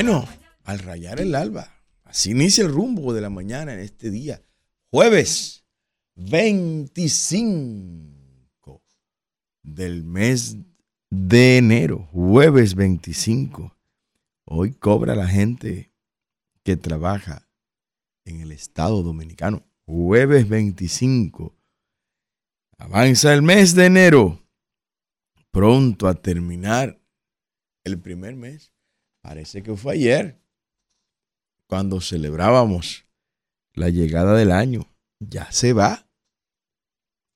Bueno, al rayar el alba, así inicia el rumbo de la mañana en este día, jueves 25 del mes de enero, jueves 25. Hoy cobra la gente que trabaja en el Estado Dominicano, jueves 25. Avanza el mes de enero, pronto a terminar el primer mes. Parece que fue ayer cuando celebrábamos la llegada del año. Ya se va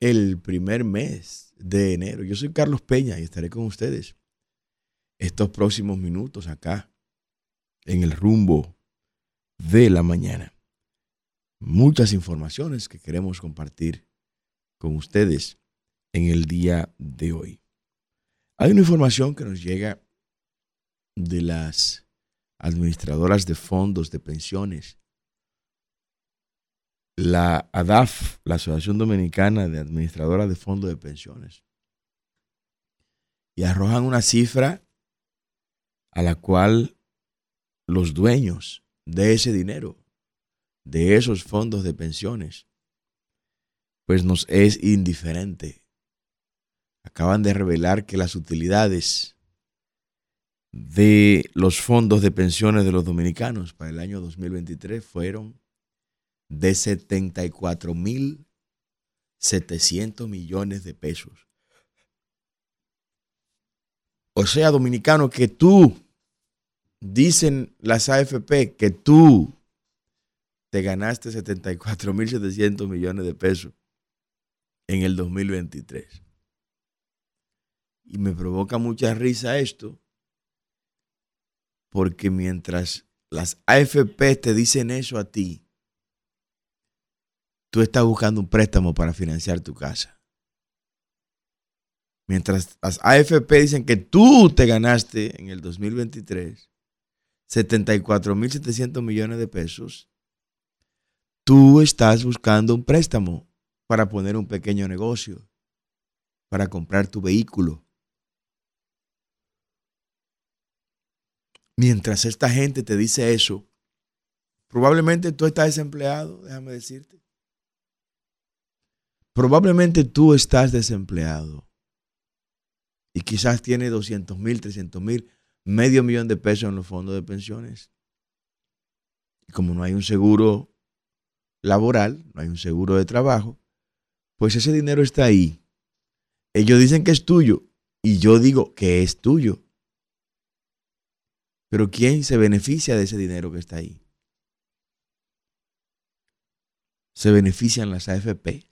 el primer mes de enero. Yo soy Carlos Peña y estaré con ustedes estos próximos minutos acá en el rumbo de la mañana. Muchas informaciones que queremos compartir con ustedes en el día de hoy. Hay una información que nos llega de las administradoras de fondos de pensiones. La ADAF, la Asociación Dominicana de Administradoras de Fondos de Pensiones. Y arrojan una cifra a la cual los dueños de ese dinero, de esos fondos de pensiones, pues nos es indiferente. Acaban de revelar que las utilidades de los fondos de pensiones de los dominicanos para el año 2023 fueron de 74 mil 700 millones de pesos. O sea, dominicano, que tú, dicen las AFP, que tú te ganaste 74 mil 700 millones de pesos en el 2023. Y me provoca mucha risa esto, porque mientras las AFP te dicen eso a ti, tú estás buscando un préstamo para financiar tu casa. Mientras las AFP dicen que tú te ganaste en el 2023 74.700 millones de pesos, tú estás buscando un préstamo para poner un pequeño negocio, para comprar tu vehículo, Mientras esta gente te dice eso, probablemente tú estás desempleado, déjame decirte. Probablemente tú estás desempleado y quizás tienes 200 mil, 300 mil, medio millón de pesos en los fondos de pensiones. Y como no hay un seguro laboral, no hay un seguro de trabajo, pues ese dinero está ahí. Ellos dicen que es tuyo y yo digo que es tuyo. Pero ¿quién se beneficia de ese dinero que está ahí? Se benefician las AFP.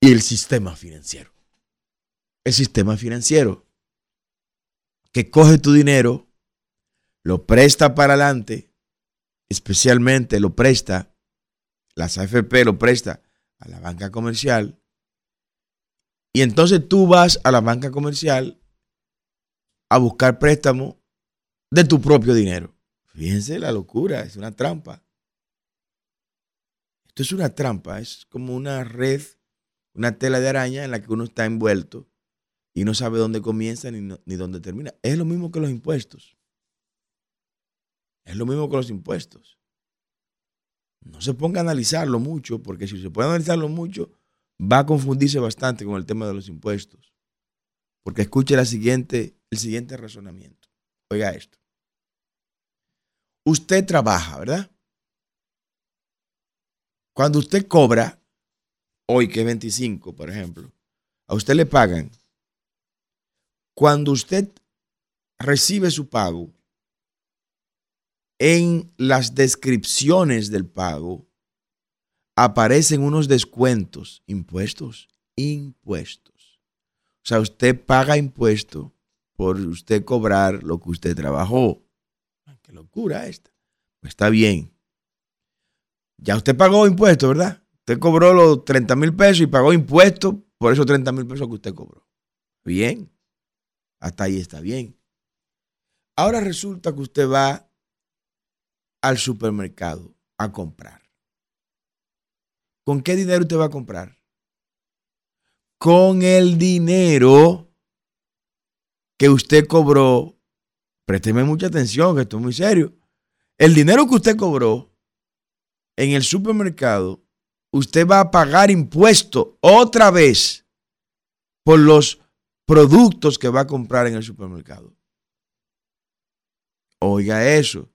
Y el sistema financiero. El sistema financiero que coge tu dinero, lo presta para adelante, especialmente lo presta, las AFP lo presta a la banca comercial, y entonces tú vas a la banca comercial a buscar préstamo de tu propio dinero. Fíjense la locura, es una trampa. Esto es una trampa, es como una red, una tela de araña en la que uno está envuelto y no sabe dónde comienza ni, ni dónde termina. Es lo mismo que los impuestos. Es lo mismo que los impuestos. No se ponga a analizarlo mucho, porque si se puede analizarlo mucho, va a confundirse bastante con el tema de los impuestos. Porque escuche la siguiente el siguiente razonamiento. Oiga esto. Usted trabaja, ¿verdad? Cuando usted cobra, hoy que es 25, por ejemplo, a usted le pagan. Cuando usted recibe su pago, en las descripciones del pago aparecen unos descuentos, impuestos, impuestos. O sea, usted paga impuesto por usted cobrar lo que usted trabajó. Qué locura esta. Pues está bien. Ya usted pagó impuestos, ¿verdad? Usted cobró los 30 mil pesos y pagó impuestos por esos 30 mil pesos que usted cobró. Bien. Hasta ahí está bien. Ahora resulta que usted va al supermercado a comprar. ¿Con qué dinero usted va a comprar? Con el dinero que usted cobró, présteme mucha atención, que esto es muy serio. El dinero que usted cobró en el supermercado, usted va a pagar impuesto otra vez por los productos que va a comprar en el supermercado. Oiga eso.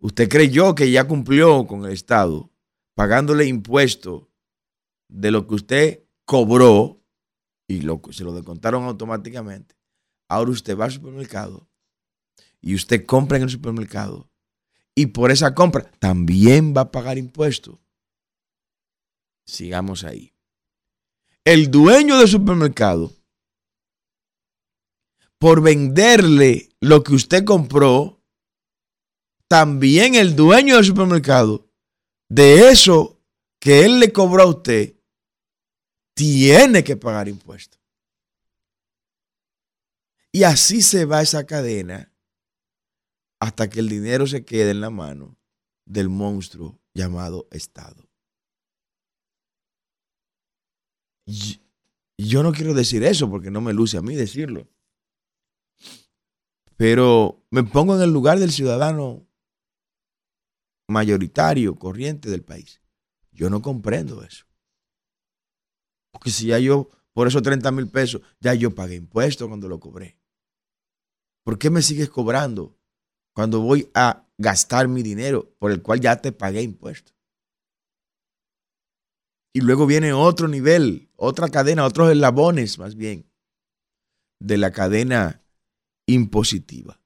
Usted creyó que ya cumplió con el Estado pagándole impuesto de lo que usted cobró y lo, se lo descontaron automáticamente. Ahora usted va al supermercado y usted compra en el supermercado y por esa compra también va a pagar impuesto. Sigamos ahí. El dueño del supermercado, por venderle lo que usted compró, también el dueño del supermercado, de eso que él le cobró a usted, tiene que pagar impuestos. Y así se va esa cadena hasta que el dinero se quede en la mano del monstruo llamado Estado. yo no quiero decir eso porque no me luce a mí decirlo. Pero me pongo en el lugar del ciudadano mayoritario, corriente del país. Yo no comprendo eso. Porque si ya yo, por esos 30 mil pesos, ya yo pagué impuestos cuando lo cobré. ¿Por qué me sigues cobrando cuando voy a gastar mi dinero por el cual ya te pagué impuestos? Y luego viene otro nivel, otra cadena, otros eslabones más bien, de la cadena impositiva.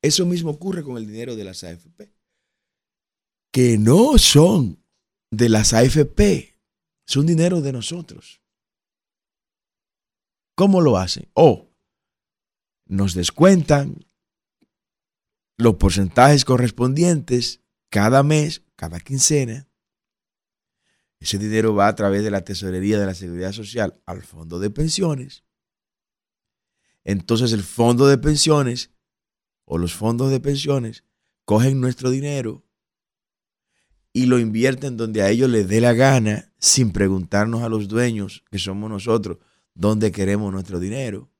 Eso mismo ocurre con el dinero de las AFP que no son de las AFP, son dinero de nosotros. ¿Cómo lo hacen? O nos descuentan los porcentajes correspondientes cada mes, cada quincena. Ese dinero va a través de la tesorería de la Seguridad Social al fondo de pensiones. Entonces el fondo de pensiones o los fondos de pensiones cogen nuestro dinero y lo invierten donde a ellos les dé la gana sin preguntarnos a los dueños, que somos nosotros, dónde queremos nuestro dinero.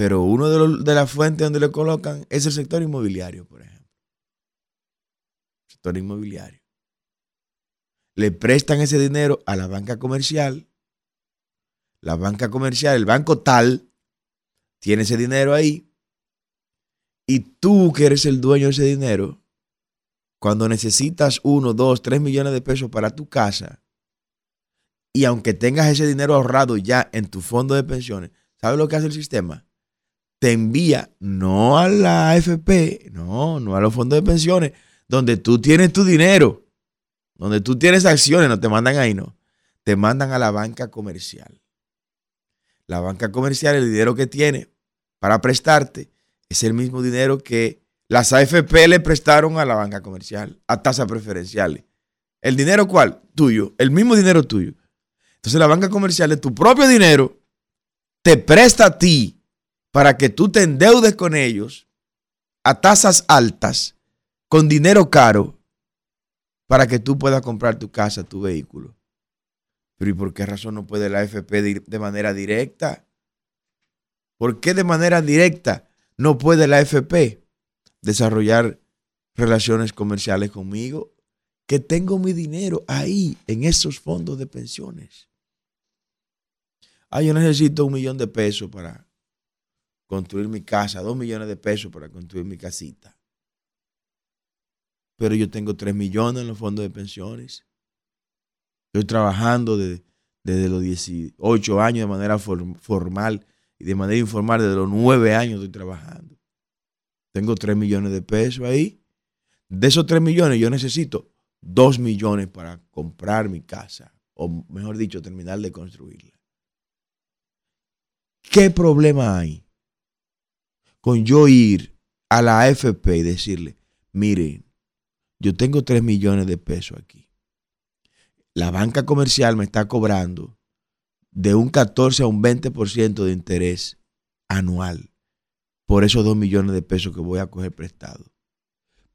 Pero uno de, de las fuentes donde le colocan es el sector inmobiliario, por ejemplo. Sector inmobiliario. Le prestan ese dinero a la banca comercial. La banca comercial, el banco tal, tiene ese dinero ahí. Y tú que eres el dueño de ese dinero, cuando necesitas uno, dos, tres millones de pesos para tu casa, y aunque tengas ese dinero ahorrado ya en tu fondo de pensiones, ¿sabes lo que hace el sistema? Te envía no a la AFP, no, no a los fondos de pensiones, donde tú tienes tu dinero, donde tú tienes acciones, no te mandan ahí, no. Te mandan a la banca comercial. La banca comercial, el dinero que tiene para prestarte, es el mismo dinero que las AFP le prestaron a la banca comercial a tasas preferenciales. ¿El dinero cuál? Tuyo. El mismo dinero tuyo. Entonces la banca comercial de tu propio dinero te presta a ti para que tú te endeudes con ellos a tasas altas, con dinero caro, para que tú puedas comprar tu casa, tu vehículo. Pero ¿y por qué razón no puede la AFP de manera directa? ¿Por qué de manera directa no puede la AFP? desarrollar relaciones comerciales conmigo, que tengo mi dinero ahí, en esos fondos de pensiones. Ah, yo necesito un millón de pesos para construir mi casa, dos millones de pesos para construir mi casita. Pero yo tengo tres millones en los fondos de pensiones. Estoy trabajando desde, los 18 años de manera formal y de manera informal desde los 9 años estoy trabajando. Tengo 3 millones de pesos ahí. De esos 3 millones yo necesito 2 millones para comprar mi casa, o mejor dicho, terminar de construirla. ¿Qué problema hay con yo ir a la AFP y decirle, miren, yo tengo 3 millones de pesos aquí. La banca comercial me está cobrando de un 14 a un 20% de interés anual por esos dos millones de pesos que voy a coger prestado.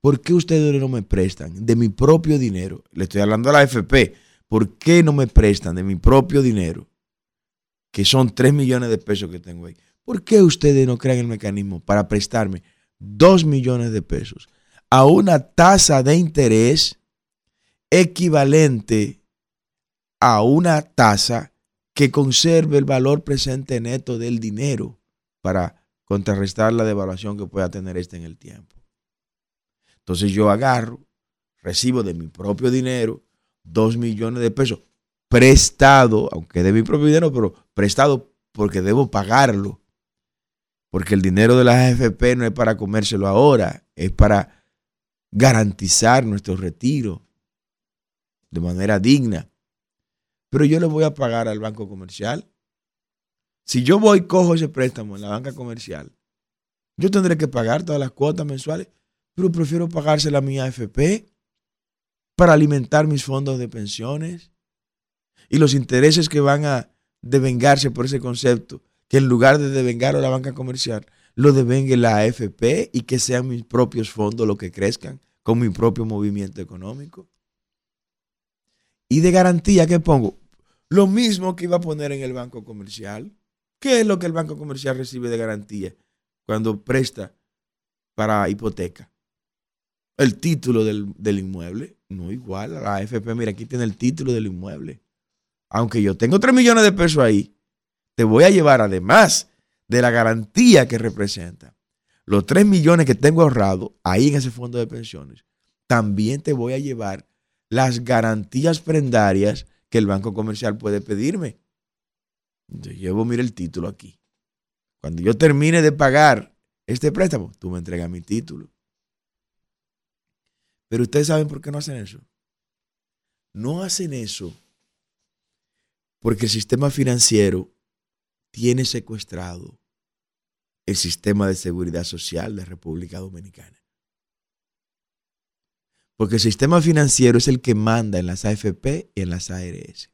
¿Por qué ustedes no me prestan de mi propio dinero? Le estoy hablando a la AFP. ¿Por qué no me prestan de mi propio dinero? que son 3 millones de pesos que tengo ahí, ¿por qué ustedes no crean el mecanismo para prestarme 2 millones de pesos a una tasa de interés equivalente a una tasa que conserve el valor presente neto del dinero para contrarrestar la devaluación que pueda tener este en el tiempo. Entonces yo agarro, recibo de mi propio dinero dos millones de pesos prestado, aunque de mi propio dinero, pero prestado porque debo pagarlo. Porque el dinero de las AFP no es para comérselo ahora, es para garantizar nuestro retiro de manera digna. Pero yo le voy a pagar al banco comercial. Si yo voy y cojo ese préstamo en la banca comercial, yo tendré que pagar todas las cuotas mensuales, pero prefiero pagársela a mi AFP para alimentar mis fondos de pensiones y los intereses que van a devengarse por ese concepto, que en lugar de devengar a la banca comercial, lo devengue la AFP y que sean mis propios fondos los que crezcan con mi propio movimiento económico. Y de garantía que pongo lo mismo que iba a poner en el banco comercial. ¿Qué es lo que el banco comercial recibe de garantía cuando presta para hipoteca? El título del, del inmueble. No igual a la AFP. Mira, aquí tiene el título del inmueble aunque yo tengo 3 millones de pesos ahí, te voy a llevar además de la garantía que representa los 3 millones que tengo ahorrado ahí en ese fondo de pensiones, también te voy a llevar las garantías prendarias que el banco comercial puede pedirme. Yo llevo, mira el título aquí. Cuando yo termine de pagar este préstamo, tú me entregas mi título. Pero ustedes saben por qué no hacen eso. No hacen eso porque el sistema financiero tiene secuestrado el sistema de seguridad social de República Dominicana. Porque el sistema financiero es el que manda en las AFP y en las ARS.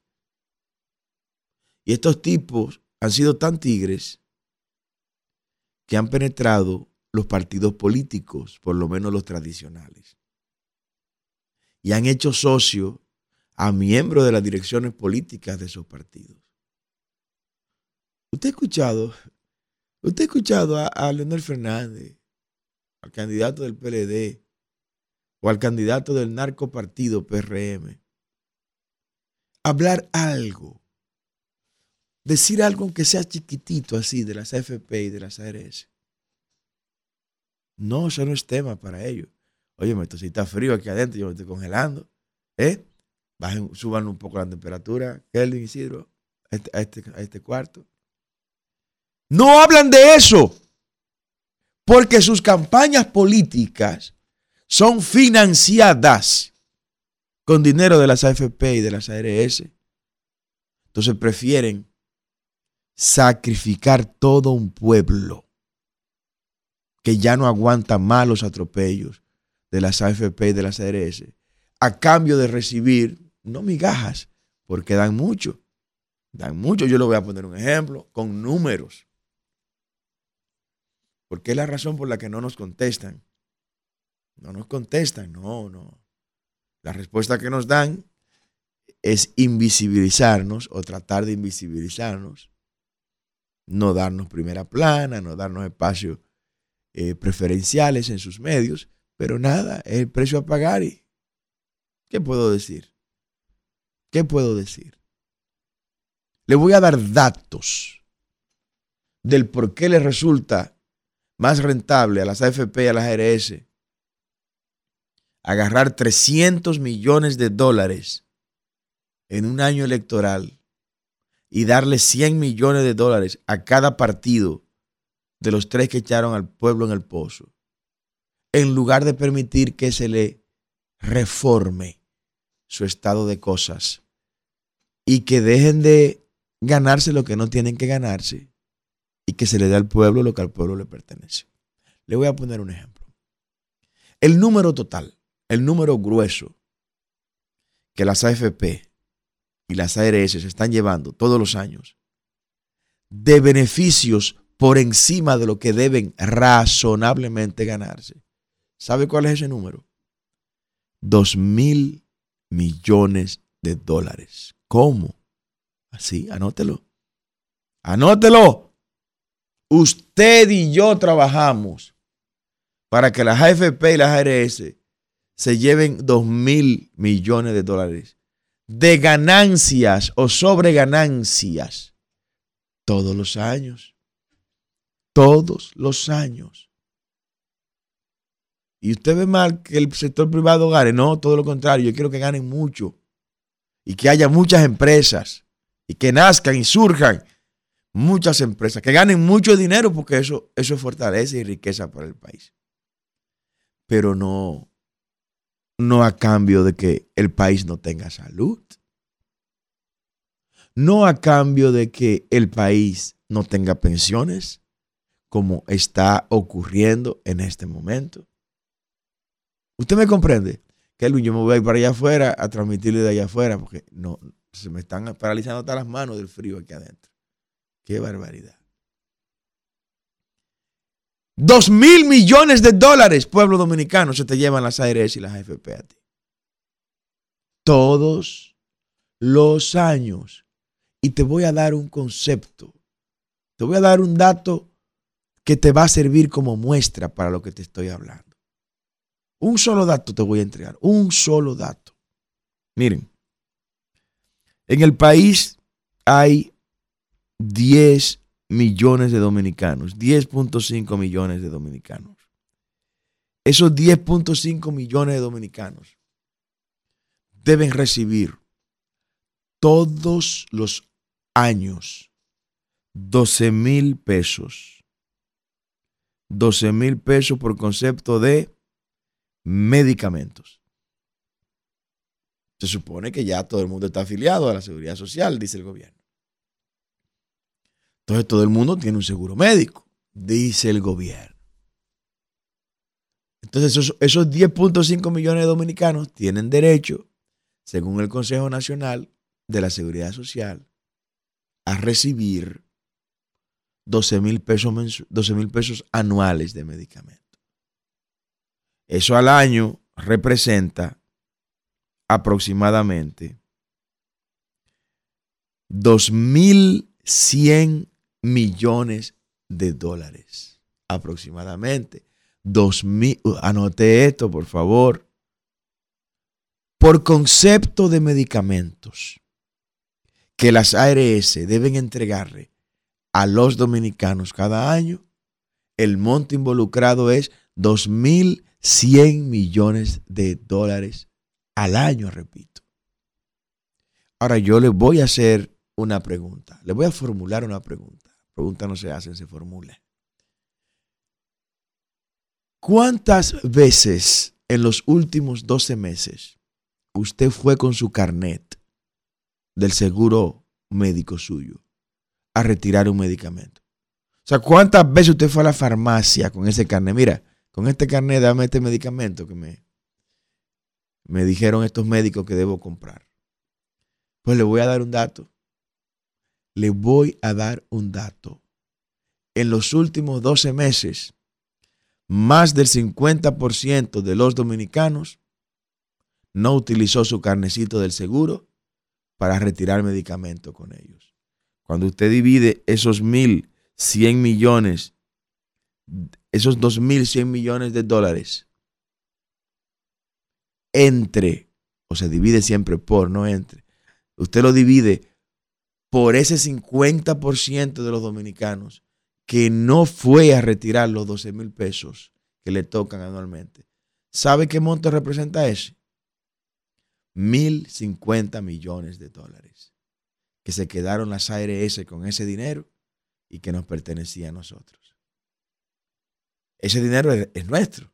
Y estos tipos han sido tan tigres que han penetrado los partidos políticos, por lo menos los tradicionales. Y han hecho socios a miembros de las direcciones políticas de esos partidos. ¿Usted ha escuchado, usted ha escuchado a, Leonel Fernández, al candidato del PLD o al candidato del narcopartido PRM, hablar algo, decir algo aunque sea chiquitito así de las AFP y de las ARS? No, eso no es tema para ellos. Oye, esto si está frío aquí adentro, yo me estoy congelando. ¿Eh? bajen, suban un poco la temperatura, Kelvin Isidro, este, a este, a este cuarto. No hablan de eso, porque sus campañas políticas son financiadas con dinero de las AFP y de las ARS. Entonces prefieren sacrificar todo un pueblo que ya no aguanta más los atropellos de las AFP y de las ARS a cambio de recibir no migajas, porque dan mucho. Dan mucho. Yo le voy a poner un ejemplo con números. Porque es la razón por la que no nos contestan. No nos contestan, no, no. La respuesta que nos dan es invisibilizarnos o tratar de invisibilizarnos, no darnos primera plana, no darnos espacios eh, preferenciales en sus medios, pero nada, es el precio a pagar y ¿qué puedo decir? ¿Qué puedo decir? Le voy a dar datos del por qué le resulta más rentable a las AFP y a las ARS agarrar 300 millones de dólares en un año electoral y darle 100 millones de dólares a cada partido de los tres que echaron al pueblo en el pozo, en lugar de permitir que se le reforme su estado de cosas y que dejen de ganarse lo que no tienen que ganarse y que se le dé al pueblo lo que al pueblo le pertenece. Le voy a poner un ejemplo. El número total, el número grueso que las AFP y las ARS se están llevando todos los años de beneficios por encima de lo que deben razonablemente ganarse. ¿Sabe cuál es ese número? Dos mil millones de dólares. ¿Cómo? Así, anótelo. Anótelo. Usted y yo trabajamos para que las AFP y las ARS se lleven 2 mil millones de dólares de ganancias o sobre ganancias todos los años. Todos los años. Y usted ve mal que el sector privado gane. No, todo lo contrario. Yo quiero que ganen mucho. Y que haya muchas empresas. Y que nazcan y surjan muchas empresas. Que ganen mucho dinero porque eso, eso es fortaleza y riqueza para el país. Pero no, no a cambio de que el país no tenga salud. No a cambio de que el país no tenga pensiones, como está ocurriendo en este momento. ¿Usted me comprende? Que yo me voy a ir para allá afuera a transmitirle de allá afuera porque no, se me están paralizando hasta las manos del frío aquí adentro. Qué barbaridad. Dos mil millones de dólares, pueblo dominicano, se te llevan las ARS y las AFP a ti. Todos los años. Y te voy a dar un concepto. Te voy a dar un dato que te va a servir como muestra para lo que te estoy hablando. Un solo dato te voy a entregar, un solo dato. Miren, en el país hay 10 millones de dominicanos, 10.5 millones de dominicanos. Esos 10.5 millones de dominicanos deben recibir todos los años 12 mil pesos. 12 mil pesos por concepto de medicamentos. Se supone que ya todo el mundo está afiliado a la seguridad social, dice el gobierno. Entonces todo el mundo tiene un seguro médico, dice el gobierno. Entonces esos, esos 10.5 millones de dominicanos tienen derecho, según el Consejo Nacional de la Seguridad Social, a recibir 12 mil pesos, 12 mil pesos anuales de medicamentos. Eso al año representa aproximadamente 2.100 millones de dólares. Aproximadamente. 2.000. Uh, anote esto, por favor. Por concepto de medicamentos que las ARS deben entregarle a los dominicanos cada año, el monto involucrado es 2.100 100 millones de dólares al año, repito. Ahora yo le voy a hacer una pregunta, le voy a formular una pregunta. Preguntas no se hacen, se formula. ¿Cuántas veces en los últimos 12 meses usted fue con su carnet del seguro médico suyo a retirar un medicamento? O sea, ¿cuántas veces usted fue a la farmacia con ese carnet? Mira, con este carnet dame este medicamento que me, me dijeron estos médicos que debo comprar. Pues le voy a dar un dato. Le voy a dar un dato. En los últimos 12 meses, más del 50% de los dominicanos no utilizó su carnecito del seguro para retirar medicamentos con ellos. Cuando usted divide esos 1.100 millones esos 2.100 millones de dólares entre, o se divide siempre por, no entre, usted lo divide por ese 50% de los dominicanos que no fue a retirar los 12 mil pesos que le tocan anualmente. ¿Sabe qué monto representa ese? 1.050 millones de dólares que se quedaron las ARS con ese dinero y que nos pertenecía a nosotros ese dinero es, nuestro.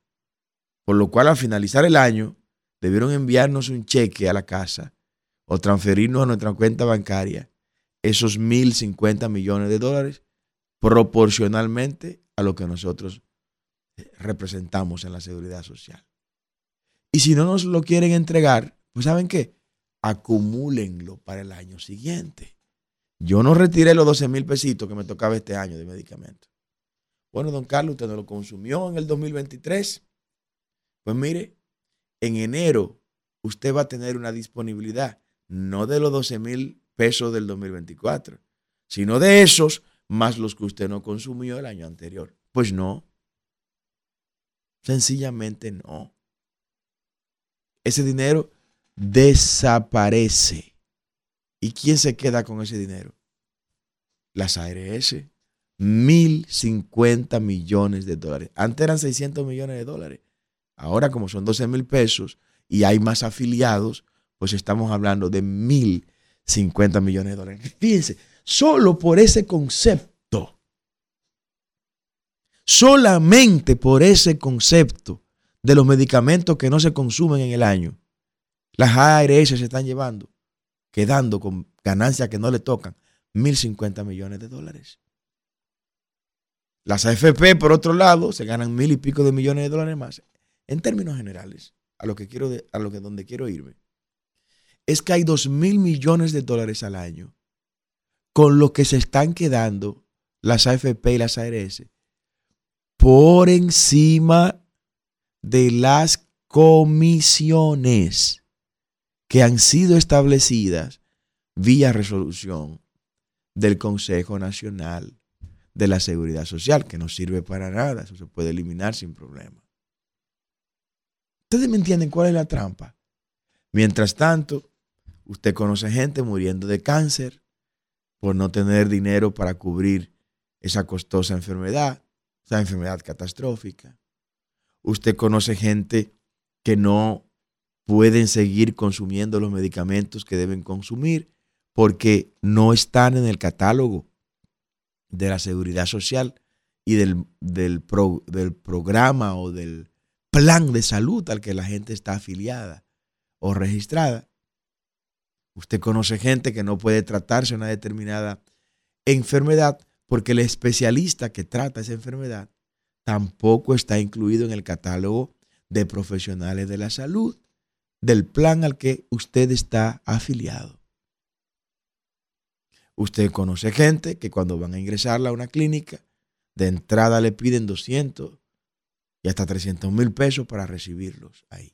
Por lo cual al finalizar el año debieron enviarnos un cheque a la casa o transferirnos a nuestra cuenta bancaria esos 1.050 millones de dólares proporcionalmente a lo que nosotros eh, representamos en la seguridad social. Y si no nos lo quieren entregar, pues ¿saben qué? Acumúlenlo para el año siguiente. Yo no retiré los 12 mil pesitos que me tocaba este año de medicamentos. Bueno, don Carlos, usted no lo consumió en el 2023. Pues mire, en enero usted va a tener una disponibilidad, no de los 12 mil pesos del 2024, sino de esos más los que usted no consumió el año anterior. Pues no. Sencillamente no. Ese dinero desaparece. ¿Y quién se queda con ese dinero? Las ARS. 1.050 millones de dólares. Antes eran 600 millones de dólares. Ahora, como son 12 mil pesos y hay más afiliados, pues estamos hablando de 1.050 millones de dólares. Fíjense, solo por ese concepto, solamente por ese concepto de los medicamentos que no se consumen en el año, las ARS se están llevando, quedando con ganancias que no le tocan, 1.050 millones de dólares. Las AFP, por otro lado, se ganan mil y pico de millones de dólares más. En términos generales, a lo que quiero, a lo que donde quiero irme, es que hay dos mil millones de dólares al año con lo que se están quedando las AFP y las ARS por encima de las comisiones que han sido establecidas vía resolución del Consejo Nacional de la Seguridad Social, que no sirve para nada, eso se puede eliminar sin problema. ¿Ustedes me entienden cuál es la trampa? Mientras tanto, usted conoce gente muriendo de cáncer por no tener dinero para cubrir esa costosa enfermedad, esa enfermedad catastrófica. Usted conoce gente que no pueden seguir consumiendo los medicamentos que deben consumir porque no están en el catálogo de la seguridad social y del, del, del programa o del plan de salud al que la gente está afiliada o registrada. Usted conoce gente que no puede tratarse una determinada enfermedad porque el especialista que trata esa enfermedad tampoco está incluido en el catálogo de profesionales de la salud del plan al que usted está afiliado. Usted conoce gente que cuando van a ingresarla a una clínica, de entrada le piden 200 y hasta 300 mil pesos para recibirlos ahí.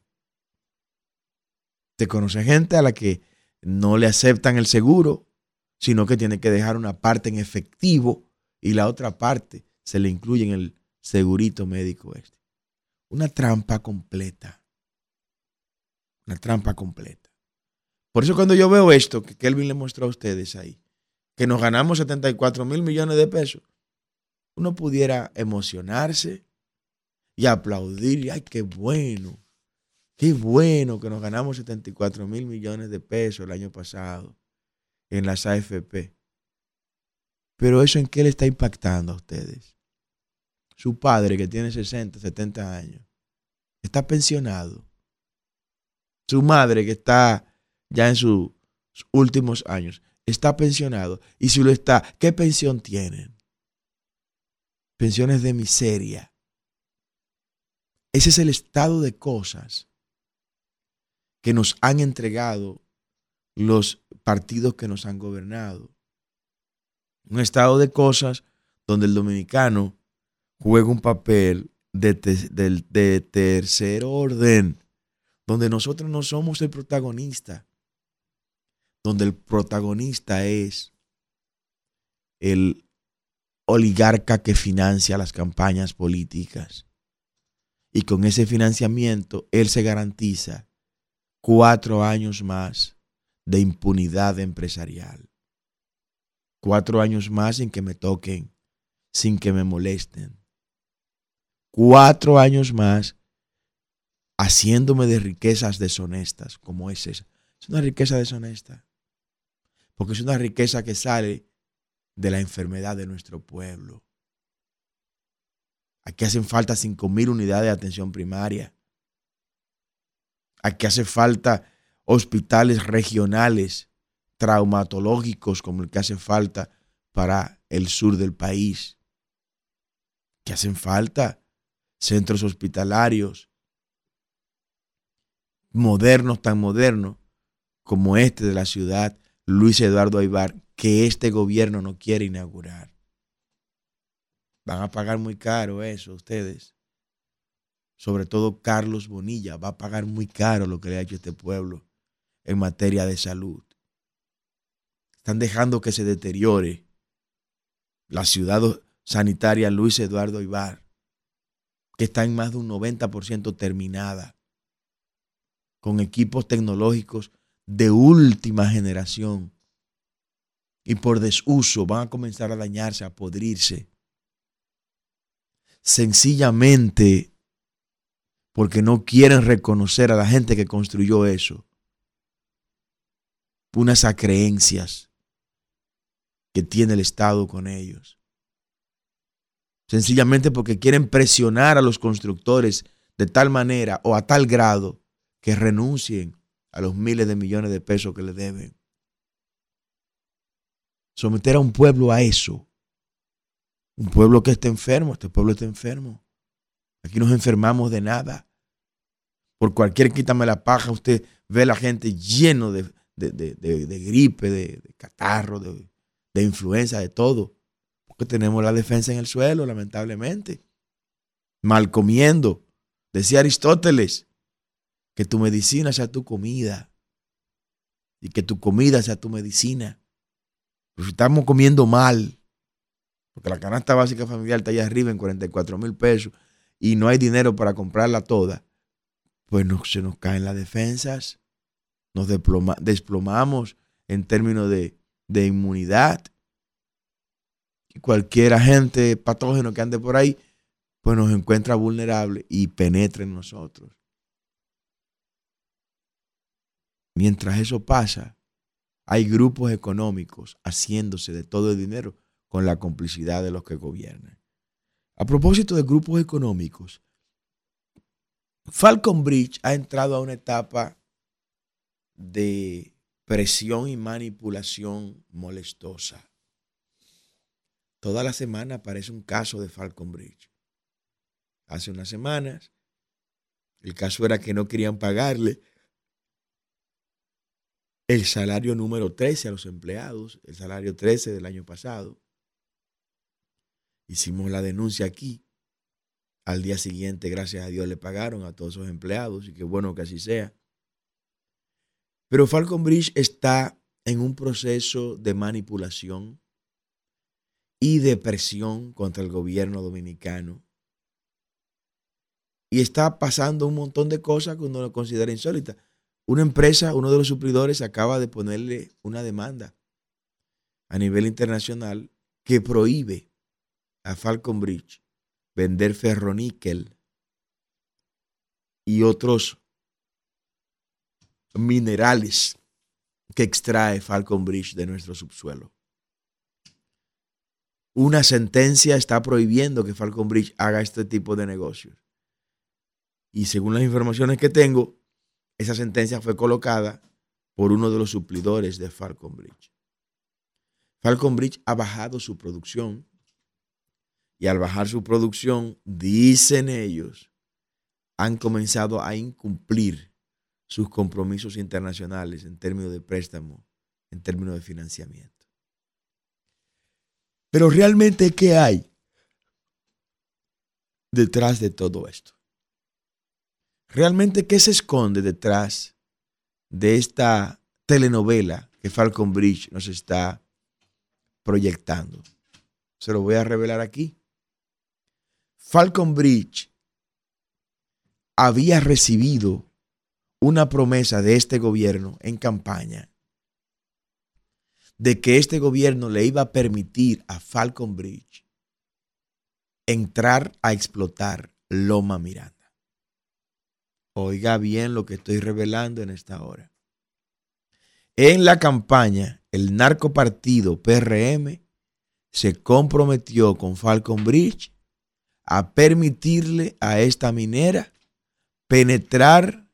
Usted conoce gente a la que no le aceptan el seguro, sino que tiene que dejar una parte en efectivo y la otra parte se le incluye en el segurito médico este. Una trampa completa. Una trampa completa. Por eso cuando yo veo esto que Kelvin le mostró a ustedes ahí, que nos ganamos 74 mil millones de pesos, uno pudiera emocionarse y aplaudir, y, ay, qué bueno, qué bueno que nos ganamos 74 mil millones de pesos el año pasado en las AFP. Pero eso en qué le está impactando a ustedes. Su padre que tiene 60, 70 años, está pensionado. Su madre que está ya en sus últimos años, está pensionado. Y si lo está, ¿qué pensión tienen? Pensiones de miseria. Ese es el estado de cosas que nos han entregado los partidos que nos han gobernado. Un estado de cosas donde el dominicano juega un papel de, tercer orden, donde nosotros no somos el protagonista donde el protagonista es el oligarca que financia las campañas políticas. Y con ese financiamiento, él se garantiza cuatro años más de impunidad empresarial. Cuatro años más sin que me toquen, sin que me molesten. Cuatro años más haciéndome de riquezas deshonestas, como es esa. Es una riqueza deshonesta porque es una riqueza que sale de la enfermedad de nuestro pueblo. Aquí hacen falta 5 mil unidades de atención primaria. Aquí hace falta hospitales regionales traumatológicos como el que hace falta para el sur del país. Que hacen falta centros hospitalarios modernos, tan modernos como este de la ciudad Luis Eduardo Aybar que este gobierno no quiere inaugurar. Van a pagar muy caro eso ustedes. Sobre todo Carlos Bonilla va a pagar muy caro lo que le ha hecho este pueblo en materia de salud. Están dejando que se deteriore la ciudad sanitaria Luis Eduardo Ibar, que está en más de un 90% terminada, con equipos tecnológicos de última generación. Y por desuso van a comenzar a dañarse, a podrirse. Sencillamente porque no quieren reconocer a la gente que construyó eso. Unas creencias que tiene el Estado con ellos. Sencillamente porque quieren presionar a los constructores de tal manera o a tal grado que renuncien a los miles de millones de pesos que le deben. Someter a un pueblo a eso. Un pueblo que está enfermo, este pueblo está enfermo. Aquí nos enfermamos de nada. Por cualquier quítame la paja, usted ve a la gente lleno de, de gripe, de, catarro, de, influenza, de todo. Porque tenemos la defensa en el suelo, lamentablemente. Mal comiendo. Decía Aristóteles, que tu medicina sea tu comida y que tu comida sea tu medicina. Pero si estamos comiendo mal, porque la canasta básica familiar está allá arriba en 44 mil pesos y no hay dinero para comprarla toda, pues se nos caen las defensas, nos desplomamos en términos de, de inmunidad. Y cualquier agente patógeno que ande por ahí, pues nos encuentra vulnerable y penetra en nosotros. Mientras eso pasa, hay grupos económicos haciéndose de todo el dinero con la complicidad de los que gobiernan. A propósito de grupos económicos, Falcon Bridge ha entrado a una etapa de presión y manipulación molestosa. Toda la semana aparece un caso de Falcon Bridge. Hace unas semanas, el caso era que no querían pagarle el salario número 13 a los empleados, el salario 13 del año pasado. Hicimos la denuncia aquí. Al día siguiente, gracias a Dios, le pagaron a todos esos empleados y qué bueno que así sea. Pero Falcon Bridge está en un proceso de manipulación y de presión contra el gobierno dominicano. Y está pasando un montón de cosas que uno lo considera insólita. Una empresa, uno de los suplidores, acaba de ponerle una demanda a nivel internacional que prohíbe a Falcon Bridge vender ferroníquel y otros minerales que extrae Falcon Bridge de nuestro subsuelo. Una sentencia está prohibiendo que Falcon Bridge haga este tipo de negocios. Y según las informaciones que tengo, esa sentencia fue colocada por uno de los suplidores de Falcon Bridge. Falcon Bridge ha bajado su producción y al bajar su producción, dicen ellos, han comenzado a incumplir sus compromisos internacionales en términos de préstamo, en términos de financiamiento. Pero realmente, ¿qué hay detrás de todo esto? ¿Realmente qué se esconde detrás de esta telenovela que Falcon Bridge nos está proyectando? Se lo voy a revelar aquí. Falcon Bridge había recibido una promesa de este gobierno en campaña de que este gobierno le iba a permitir a Falcon Bridge entrar a explotar Loma Miranda. Oiga bien lo que estoy revelando en esta hora. En la campaña, el narcopartido PRM se comprometió con Falcon Bridge a permitirle a esta minera penetrar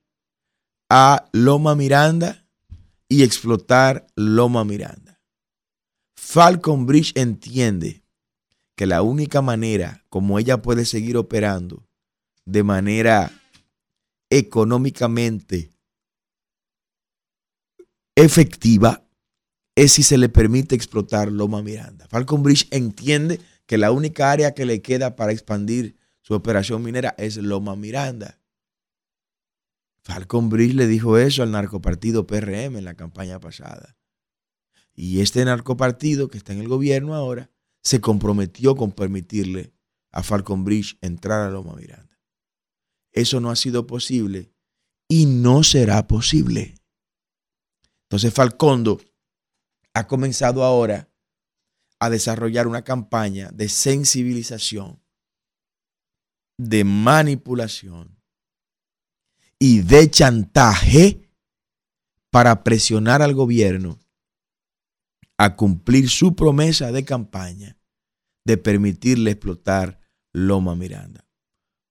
a Loma Miranda y explotar Loma Miranda. Falcon Bridge entiende que la única manera como ella puede seguir operando de manera económicamente efectiva es si se le permite explotar Loma Miranda. Falcon Bridge entiende que la única área que le queda para expandir su operación minera es Loma Miranda. Falcon Bridge le dijo eso al narcopartido PRM en la campaña pasada. Y este narcopartido que está en el gobierno ahora se comprometió con permitirle a Falcon Bridge entrar a Loma Miranda. Eso no ha sido posible y no será posible. Entonces Falcondo ha comenzado ahora a desarrollar una campaña de sensibilización, de manipulación y de chantaje para presionar al gobierno a cumplir su promesa de campaña de permitirle explotar Loma Miranda.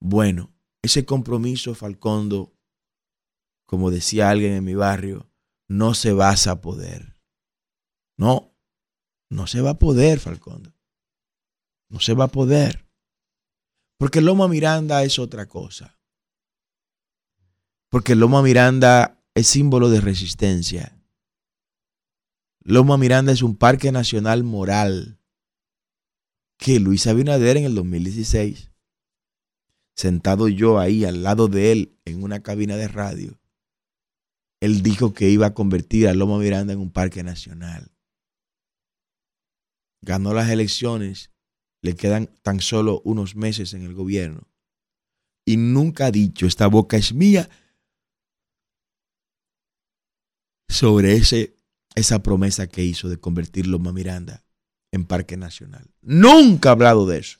Bueno, ese compromiso, Falcondo, como decía alguien en mi barrio, no se va a poder. No, no se va a poder, Falcondo. No se va a poder. Porque Loma Miranda es otra cosa. Porque Loma Miranda es símbolo de resistencia. Loma Miranda es un parque nacional moral que Luis Abinader en el 2016, sentado yo ahí al lado de él en una cabina de radio, él dijo que iba a convertir a Loma Miranda en un parque nacional. Ganó las elecciones, le quedan tan solo unos meses en el gobierno y nunca ha dicho, esta boca es mía, sobre ese, esa promesa que hizo de convertir Loma Miranda en Parque Nacional. Nunca ha hablado de eso.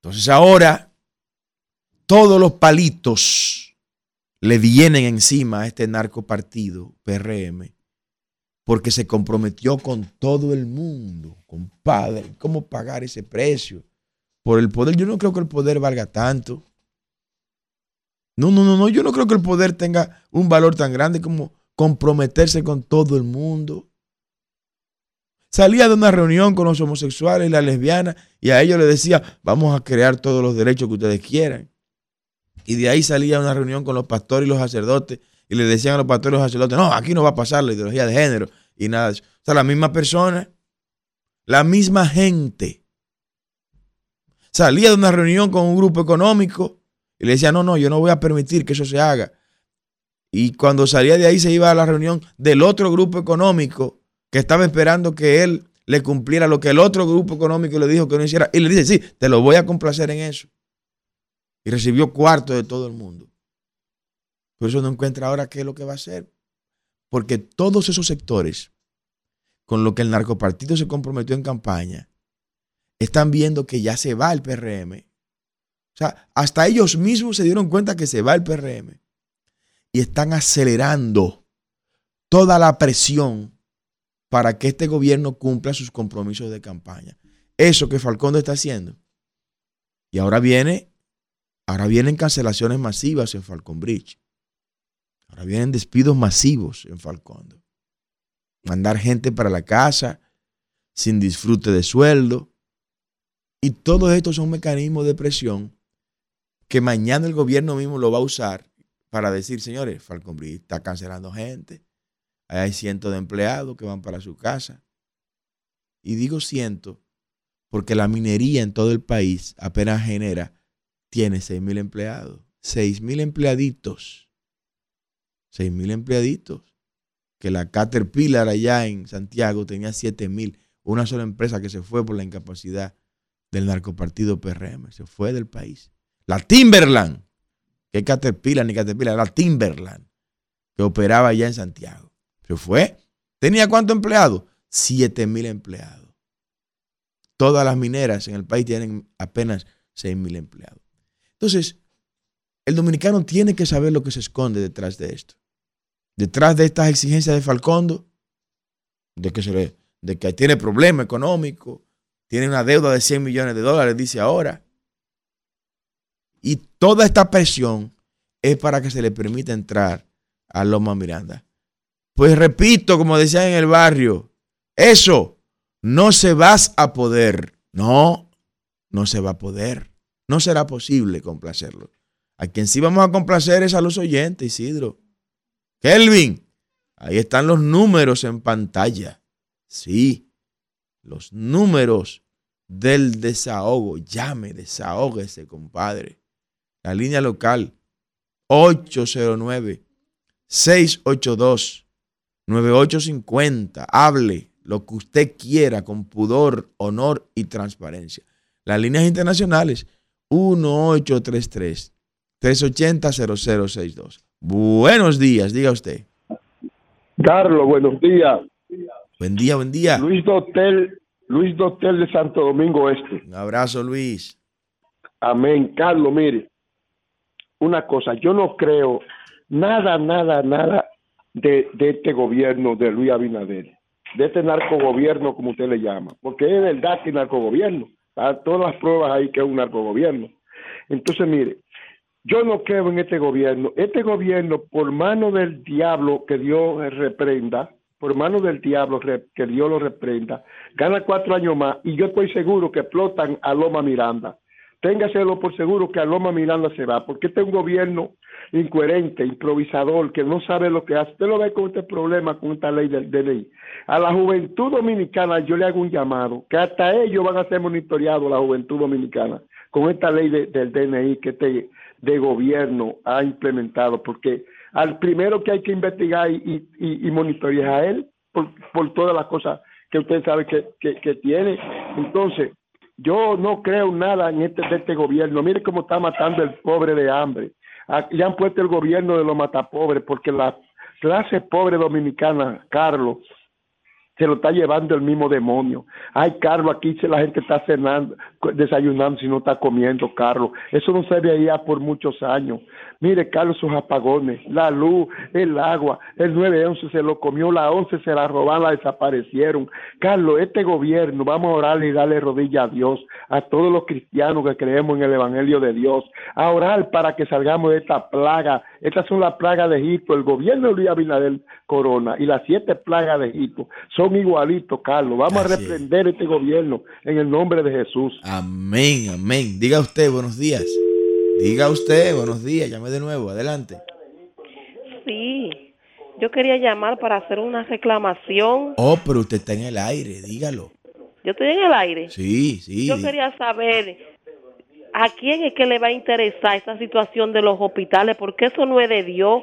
Entonces ahora todos los palitos le vienen encima a este narcopartido PRM porque se comprometió con todo el mundo, compadre, cómo pagar ese precio por el poder. Yo no creo que el poder valga tanto. No, no, no, no, yo no creo que el poder tenga un valor tan grande como comprometerse con todo el mundo. Salía de una reunión con los homosexuales y las lesbianas y a ellos les decía, vamos a crear todos los derechos que ustedes quieran. Y de ahí salía una reunión con los pastores y los sacerdotes y le decían a los pastores sacerdotes, no, aquí no va a pasar la ideología de género y nada. O sea, la misma persona, la misma gente. Salía de una reunión con un grupo económico y le decía, no, no, yo no voy a permitir que eso se haga. Y cuando salía de ahí se iba a la reunión del otro grupo económico que estaba esperando que él le cumpliera lo que el otro grupo económico le dijo que no hiciera. Y le dice, sí, te lo voy a complacer en eso. Y recibió cuarto de todo el mundo. Por eso no encuentra ahora qué es lo que va a hacer. Porque todos esos sectores con lo que el narcopartido se comprometió en campaña, están viendo que ya se va el PRM. O sea, hasta ellos mismos se dieron cuenta que se va el PRM. Y están acelerando toda la presión para que este gobierno cumpla sus compromisos de campaña. Eso que Falcón está haciendo. Y ahora viene, ahora vienen cancelaciones masivas en Falcón Bridge. Ahora vienen despidos masivos en Falcón. Mandar gente para la casa sin disfrute de sueldo. Y todos estos son mecanismos de presión que mañana el gobierno mismo lo va a usar para decir, señores, Falcón está cancelando gente hay cientos de empleados que van para su casa. Y digo cientos porque la minería en todo el país apenas genera, tiene 6 mil empleados. 6 mil empleaditos. 6 mil empleaditos. Que la Caterpillar allá en Santiago tenía 7 mil. Una sola empresa que se fue por la incapacidad del narcopartido PRM. Se fue del país. La Timberland. Que Caterpillar ni Caterpillar, la Timberland. Que operaba allá en Santiago. Se fue. ¿Tenía cuántos empleados? 7 mil empleados. Todas las mineras en el país tienen apenas 6 mil empleados. Entonces, el dominicano tiene que saber lo que se esconde detrás de esto. Detrás de estas exigencias de Falcondo, de que, tiene problema económico, tiene una deuda de 100 millones de dólares, dice ahora. Y toda esta presión es para que se le permita entrar a Loma Miranda. Pues repito, como decía en el barrio, eso no se va a poder. No, no se va a poder. No será posible complacerlo. A quien sí vamos a complacer es a los oyentes, Isidro. Kelvin, ahí están los números en pantalla. Sí, los números del desahogo. Llame, desahógese, compadre. La línea local 809 682 9850. Hable lo que usted quiera con pudor, honor y transparencia. Las líneas internacionales 1833 380 0062. Buenos días, diga usted. Carlos, buenos días. Buen día, buen día. Luis Dotel, Luis Dotel de Santo Domingo Este. Un abrazo, Luis. Amén. Carlos, mire, una cosa, yo no creo nada, nada, nada de, de este gobierno de Luis Abinader, de este narcogobierno, como usted le llama, porque es verdad que es narcogobierno. Todas las pruebas ahí que es un narcogobierno. Entonces, mire, yo no creo en este gobierno. Este gobierno, por mano del diablo que Dios reprenda, por mano del diablo que Dios lo reprenda, gana cuatro años más y yo estoy seguro que explotan a Loma Miranda. Téngaselo por seguro que a Loma Miranda se va, porque este es un gobierno incoherente, improvisador, que no sabe lo que hace. Usted lo ve con este problema, con esta ley del DNI. A la juventud dominicana yo le hago un llamado, que hasta ellos van a ser monitoreados, la juventud dominicana, con esta ley del DNI que este de gobierno ha implementado, porque al primero que hay que investigar y, monitorear a él por, todas las cosas que usted sabe que, que, tiene. Entonces, yo no creo nada en este, este gobierno. Mire cómo está matando el pobre de hambre. Ya han puesto el gobierno de los matapobres, porque la clase pobre dominicana, Carlos, se lo está llevando el mismo demonio. Ay, Carlos, aquí la gente está cenando, desayunando si no está comiendo, Carlos. Eso no se veía por muchos años. Mire, Carlos, sus apagones, la luz, el agua, el 911 se lo comió, la 11 se la robaron, la desaparecieron. Carlos, este gobierno, vamos a orar y darle rodilla a Dios, a todos los cristianos que creemos en el Evangelio de Dios, a orar para que salgamos de esta plaga. Estas son las plagas de Egipto, el gobierno de Luis Abinader Corona y las siete plagas de Egipto son igualitos, Carlos. Vamos a reprender este gobierno en el nombre de Jesús. Amén, amén. Diga usted, buenos días. Diga usted, buenos días, llame de nuevo, adelante. Sí, yo quería llamar para hacer una reclamación. Oh, pero usted está en el aire, dígalo. ¿Yo estoy en el aire? Sí, sí. Yo quería saber a quién es que le va a interesar esta situación de los hospitales, porque eso no es de Dios,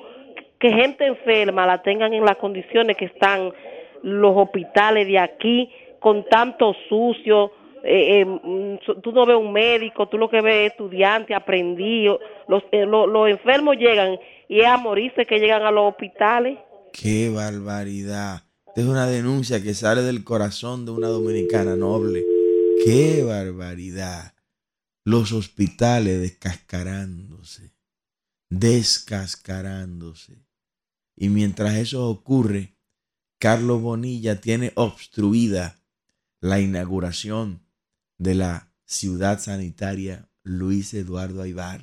que gente enferma la tengan en las condiciones que están los hospitales de aquí, con tanto sucio, eh, eh, mm, tú no ves un médico, tú lo que ves es estudiante, aprendido, los, eh, los, enfermos llegan y es a morirse que llegan a los hospitales. ¡Qué barbaridad! es una denuncia que sale del corazón de una dominicana noble. ¡Qué barbaridad! Los hospitales descascarándose, descascarándose. Y mientras eso ocurre, Carlos Bonilla tiene obstruida la inauguración de la ciudad sanitaria Luis Eduardo Aibar,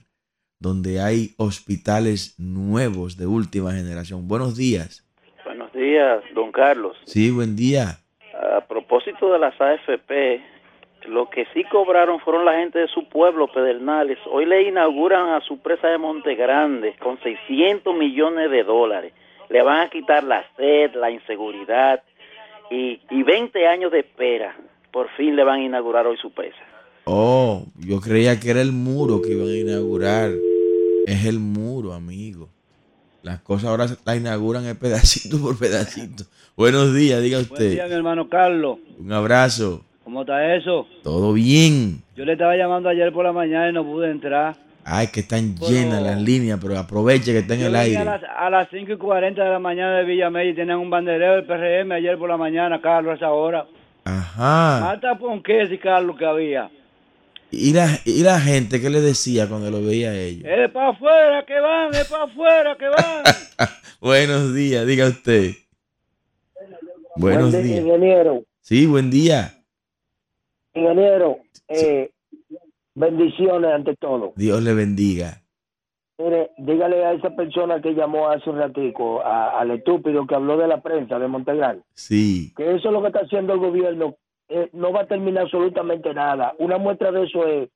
donde hay hospitales nuevos de última generación. Buenos días. Buenos días, don Carlos. Sí, buen día. A propósito de las AFP, lo que sí cobraron fueron la gente de su pueblo, Pedernales. Hoy le inauguran a su presa de Monte Grande con 600 millones de dólares. Le van a quitar la sed, la inseguridad y, y 20 años de espera por fin le van a inaugurar hoy su presa. Oh, yo creía que era el muro que iban a inaugurar. Es el muro, amigo. Las cosas ahora las inauguran el pedacito por pedacito. Buenos días, diga usted. Buenos días, mi hermano Carlos. Un abrazo. ¿Cómo está eso? Todo bien. Yo le estaba llamando ayer por la mañana y no pude entrar. Ay, que están llenas las líneas, pero aproveche que está en el aire. A las, a las 5 y 40 de la mañana de Villamey y tenían un banderero del PRM ayer por la mañana, Carlos, a esa hora. Ajá. Marta Ponqués y Carlos que había. ¿Y la, ¿Y la gente qué le decía cuando lo veía a ellos? Es para afuera que van, es para afuera que van. Buenos días, diga usted. Buenos días. Ingeniero. Sí, buen día. Ingeniero, eh, bendiciones ante todo. Dios le bendiga. Mire, dígale a esa persona que llamó hace un ratico, al estúpido que habló de la prensa de Montegral. Sí. Que eso es lo que está haciendo el gobierno. Eh, no va a terminar absolutamente nada. Una muestra de eso es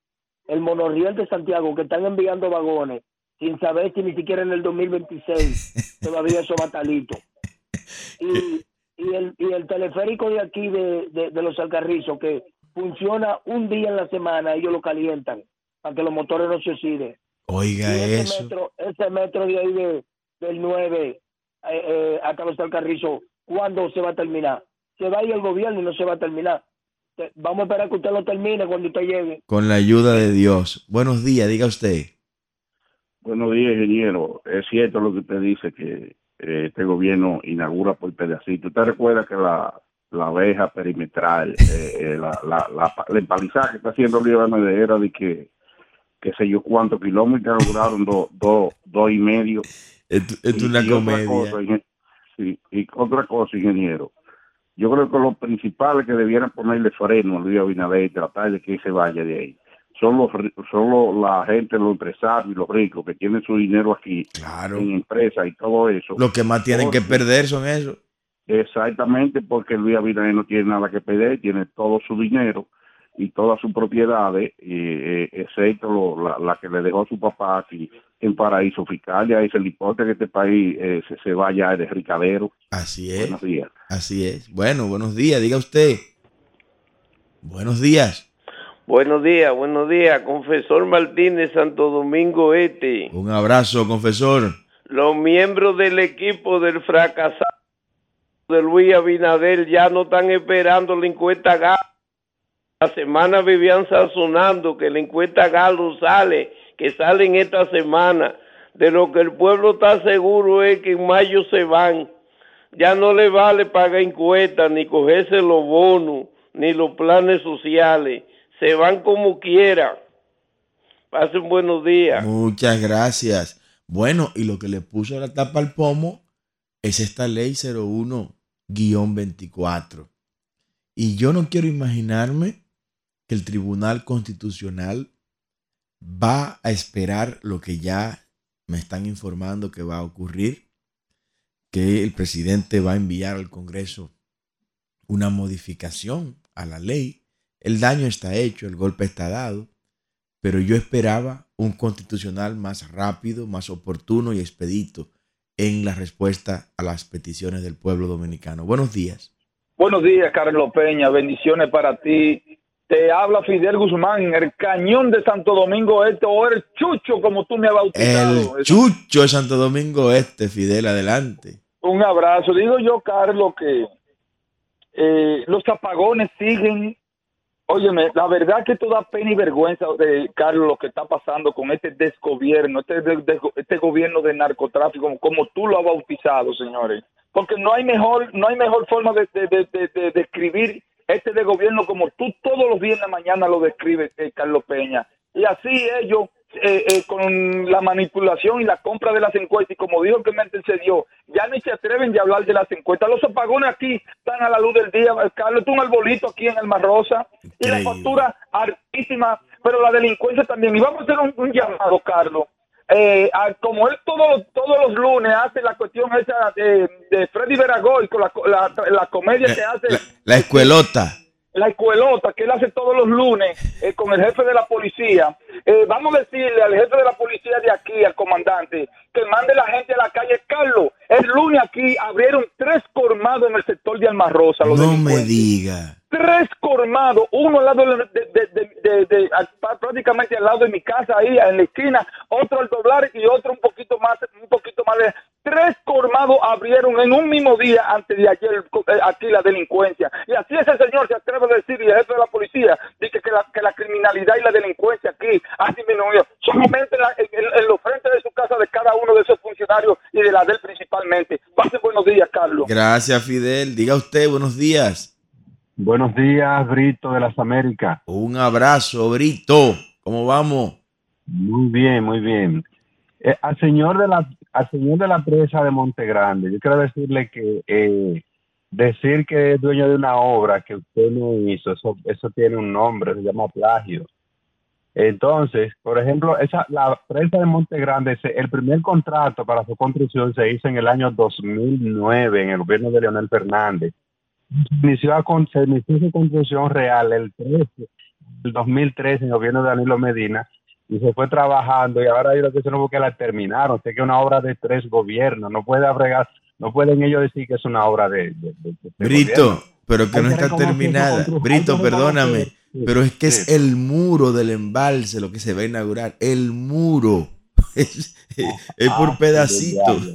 el monorriel de Santiago, que están enviando vagones sin saber si ni siquiera en el 2026 todavía eso va talito. Y, y, el, y el teleférico de aquí de, de los Alcarrizos, que funciona un día en la semana, ellos lo calientan para que los motores no se oxiden Oiga ese eso. Metro, ese metro de ahí de, del 9 eh, eh, hasta los Carrizo, ¿cuándo se va a terminar? se va a ir el gobierno y no se va a terminar. Te- Vamos a esperar que usted lo termine cuando usted llegue. Con la ayuda de Dios. Buenos días, diga usted. Buenos días, ingeniero. Es cierto lo que usted dice, que eh, este gobierno inaugura por pedacito. ¿Usted recuerda que la, la abeja perimetral, eh, eh, la, la, la, la empalizada que está haciendo Luis Abinader era de que, qué sé yo cuántos kilómetros inauguraron, dos dos dos y medio. Es Y- una y otra comedia. cosa, ingen- sí, y otra cosa, ingeniero. Yo creo que lo principal es que debieran ponerle freno a Luis Abinader y tratar de que se vaya de ahí. Son, los, los- la gente, los empresarios y los ricos que tienen su dinero aquí Claro. en empresas y todo eso. Los que más tienen que perder son esos. Exactamente porque Luis Abinader no tiene nada que perder, tiene todo su dinero y todas sus propiedades, eh, excepto lo- la, la que le dejó su papá aquí en paraíso fiscal. Ya es el importe que este país eh, se, se vaya de ricadero. Así es. Buenos días. Así es. Bueno, buenos días, diga usted. Buenos días. Buenos días, buenos días, confesor Martínez, Santo Domingo Este. Un abrazo, confesor. Los miembros del equipo del fracasado de Luis Abinader ya no están esperando la encuesta Galo. La semana vivían sazonando que la encuesta Galo sale, que sale en esta semana. De lo que el pueblo está seguro es que en mayo se van. Ya no le vale pagar encuestas, ni cogerse los bonos, ni los planes sociales. Se van como quiera. Pasen buenos días. Muchas gracias. Bueno, y lo que le puso la tapa al pomo es esta ley 01-24. Y yo no quiero imaginarme que el Tribunal Constitucional va a esperar lo que ya me están informando que va a ocurrir, que el presidente va a enviar al Congreso una modificación a la ley. El daño está hecho, el golpe está dado, pero yo esperaba un constitucional más rápido, más oportuno y expedito en la respuesta a las peticiones del pueblo dominicano. Buenos días. Buenos días, Carlos Peña. Bendiciones para ti. Te habla Fidel Guzmán, el cañón de Santo Domingo Este, o el chucho, como tú me has bautizado. El Chucho de Santo Domingo Este, Fidel, adelante. Un abrazo. Digo yo, Carlos, que eh, los apagones siguen. Óyeme, la verdad que toda pena y vergüenza, de Carlos, lo que está pasando con este desgobierno, este, de- este gobierno de narcotráfico, como tú lo has bautizado, señores. Porque no hay mejor, no hay mejor forma de, de, de, de- de describir este de gobierno como tú todos los días la mañana lo describes, eh, Carlos Peña. Y así ellos, eh, eh, con la manipulación y la compra de las encuestas, y como dijo que mente se dio, ya ni se atreven de hablar de las encuestas. Los apagones aquí están a la luz del día, Carlos, tú un arbolito aquí en el Mar Rosa, y la factura altísima, pero la delincuencia también. Y vamos a hacer un, un llamado, Carlos. Eh, a- como él todos todos los lunes hace la cuestión esa de, de Freddy Veragoy con la, la, la comedia que hace La escuelota. La escuelota que él hace todos los lunes eh, con el jefe de la policía. Eh, vamos a decirle al jefe de la policía de aquí, al comandante, que mande la gente a la calle. Carlos, el lunes aquí abrieron tres colmados en el sector de Almarrosa. Los No me diga. Tres colmados, uno al lado de, de- de- de- de- de- a- prácticamente al lado de mi casa ahí en la esquina, otro al doblar y otro un poquito más, un poquito más de tres colmados abrieron en un mismo día antes de ayer eh, aquí la delincuencia. Y así y el jefe de la policía, dice que la, que la criminalidad y la delincuencia aquí ha disminuido. Solamente en, la- en- en- en los frentes de su casa de cada uno de esos funcionarios y de la de él principalmente. Pase buenos días, Carlos. Gracias, Fidel. Diga usted, buenos días. Buenos días, Brito de las Américas. Un abrazo, Brito. ¿Cómo vamos? Muy bien, muy bien. Eh, al señor de la al señor de la presa de Monte Grande, yo quiero decirle que eh, decir que es dueño de una obra que usted no hizo, eso eso tiene un nombre, se llama plagio. Entonces, por ejemplo, esa la presa de Monte Grande, el primer contrato para su construcción se hizo en el año 2009 en el gobierno de Leonel Fernández. Inició, a se inició su construcción real el 13, el 2013 en el gobierno de Danilo Medina y se fue trabajando y ahora hay lo que se no porque la terminaron, sé que es una obra de tres gobiernos, no puede abregar, no pueden ellos decir que es una obra de, de- de- de Brito, gobierno. pero que Hay no que está terminada. Brito, perdóname, sí, pero es que es el muro del embalse lo que se va a inaugurar. El muro. Es, es por Ah, pedacitos.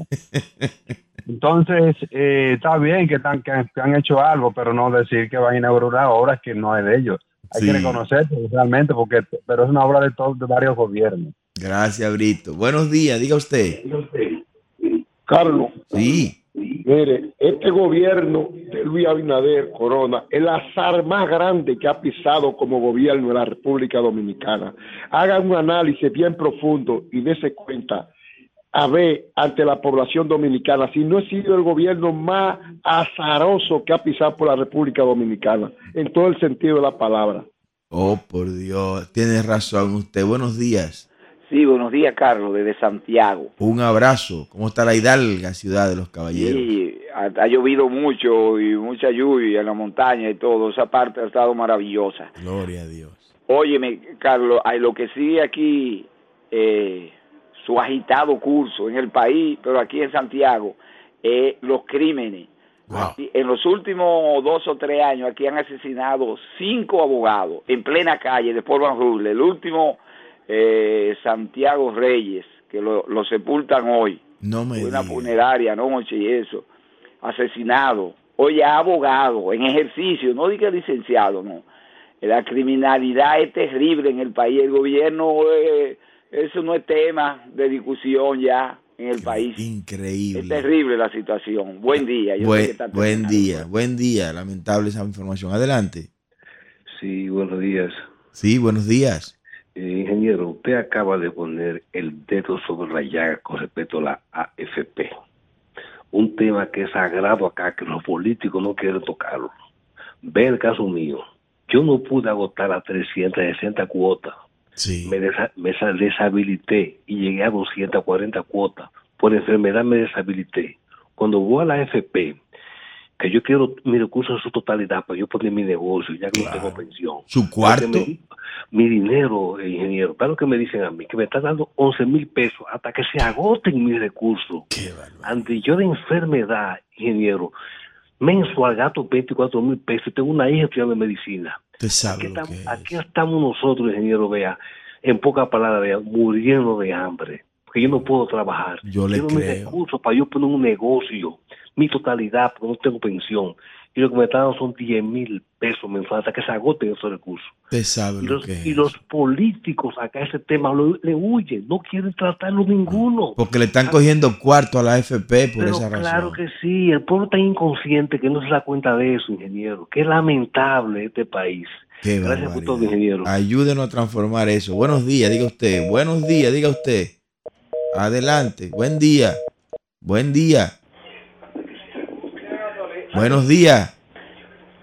Entonces, eh, está bien que, están, que, han- hecho algo, pero no decir que van a inaugurar obras que no es de ellos. Hay Sí. que reconocer realmente, porque, pero es una obra de, todos de varios gobiernos. Gracias, Brito. Buenos días, diga usted. Carlos, Sí, mire, este gobierno de Luis Abinader Corona, el azar más grande que ha pisado como gobierno de la República Dominicana. Hagan un análisis bien profundo y dése cuenta, a ver, ante la población dominicana, si no ha sido el gobierno más azaroso que ha pisado por la República Dominicana, en todo el sentido de la palabra. Oh, por Dios, tiene razón usted. Buenos días. Sí, buenos días, Carlos, desde Santiago. Un abrazo. ¿Cómo está la hidalga ciudad de los caballeros? Sí, ha, ha llovido mucho y mucha lluvia en la montaña y todo. Esa parte ha estado maravillosa. Gloria a Dios. Óyeme, Carlos, hay lo que sigue aquí, eh, su agitado curso en el país, pero aquí en Santiago, eh, los crímenes. Aquí, en los últimos dos o tres años aquí han asesinado cinco abogados en plena calle de Van Rule. El último, eh, Santiago Reyes, que lo, lo sepultan hoy. No me una diga. funeraria anoche y eso. Asesinado. Oye, abogado, en ejercicio, no diga licenciado, no. La criminalidad es terrible en el país. El gobierno, eh, eso no es tema de discusión ya en el país. Increíble. Es terrible la situación. Buen día. Yo sé que Buen, buen día, buen día. Lamentable esa información. Adelante. Sí, buenos días. Sí, buenos días. Eh, ingeniero, usted acaba de poner el dedo sobre la llaga con respecto a la AFP. Un tema que es sagrado acá, que los políticos no quieren tocarlo. Ve el caso mío. Yo no pude agotar las 360 cuotas. Me, desa- me sa- deshabilité y llegué a 240 cuotas. Por enfermedad me deshabilité. Cuando voy a la AFP, que yo quiero mi recurso en su totalidad para yo poner mi negocio, ya que no tengo pensión. Su cuarto. Me- mi dinero, ingeniero, claro que me dicen a mí que me están dando 11 mil pesos hasta que se agoten mis recursos. Ante yo de enfermedad, ingeniero, mensual gasto 24 mil pesos, tengo una hija estudiando medicina. Sabe Aquí estamos, que es. aquí estamos nosotros, ingeniero, vea, en pocas palabras, vea, muriendo de hambre, porque yo no puedo trabajar. Yo le Quiero mis creo. recursos para yo poner un negocio, mi totalidad, porque no tengo pensión. Y lo que me están dando son 10 mil pesos mensuales hasta que se agoten esos recursos. Sabe Y lo los, que es. y los políticos acá ese tema lo- le huyen, no quieren tratarlo ninguno. Porque le están cogiendo cuarto a la AFP por Pero esa razón. claro que sí, el pueblo está inconsciente que no se da cuenta de eso, ingeniero. Qué lamentable este país. Qué Gracias por todo, ingeniero. Ayúdenos a transformar eso. Buenos días, diga usted. Buenos días, diga usted. Adelante. Buen día. Buen día. Buenos días.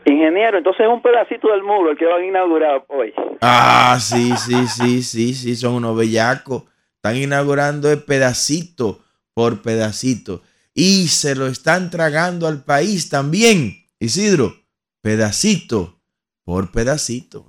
Ingeniero, entonces es un pedacito del muro el que van a inaugurar hoy. Ah, sí, sí, sí, sí, sí, son unos bellacos. Están inaugurando el pedacito por pedacito. Y se lo están tragando al país también, Isidro. Pedacito por pedacito.